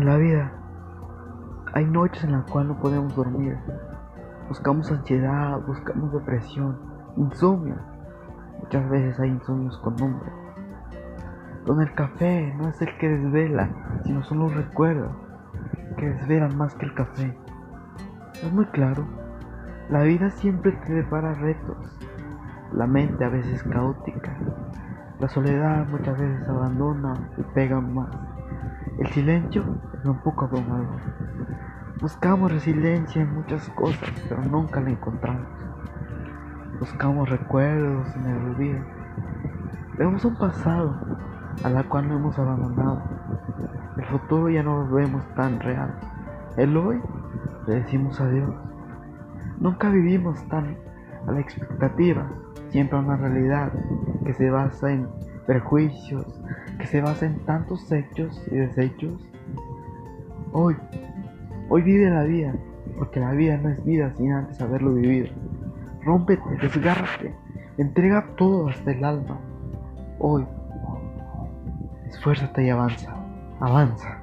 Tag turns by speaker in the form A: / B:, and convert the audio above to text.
A: En la vida hay noches en las cuales no podemos dormir. Buscamos ansiedad, buscamos depresión, insomnio. Muchas veces hay insomnios con nombre. Donde el café no es el que desvela, sino son los recuerdos que desvelan más que el café. Es muy claro. La vida siempre te depara retos. La mente a veces caótica. La soledad muchas veces abandona y pega más. El silencio es un poco abrumador. Buscamos resiliencia en muchas cosas, pero nunca la encontramos. Buscamos recuerdos en el olvido. Vemos un pasado a la cual no hemos abandonado. El futuro ya no lo vemos tan real. El hoy le decimos adiós. Nunca vivimos tan a la expectativa, siempre una realidad que se basa en prejuicios, que se basa en tantos hechos y desechos. Hoy, hoy vive la vida, porque la vida no es vida sin antes haberlo vivido. Rómpete, desgárrate, entrega todo hasta el alma. Hoy, esfuérzate y avanza, avanza.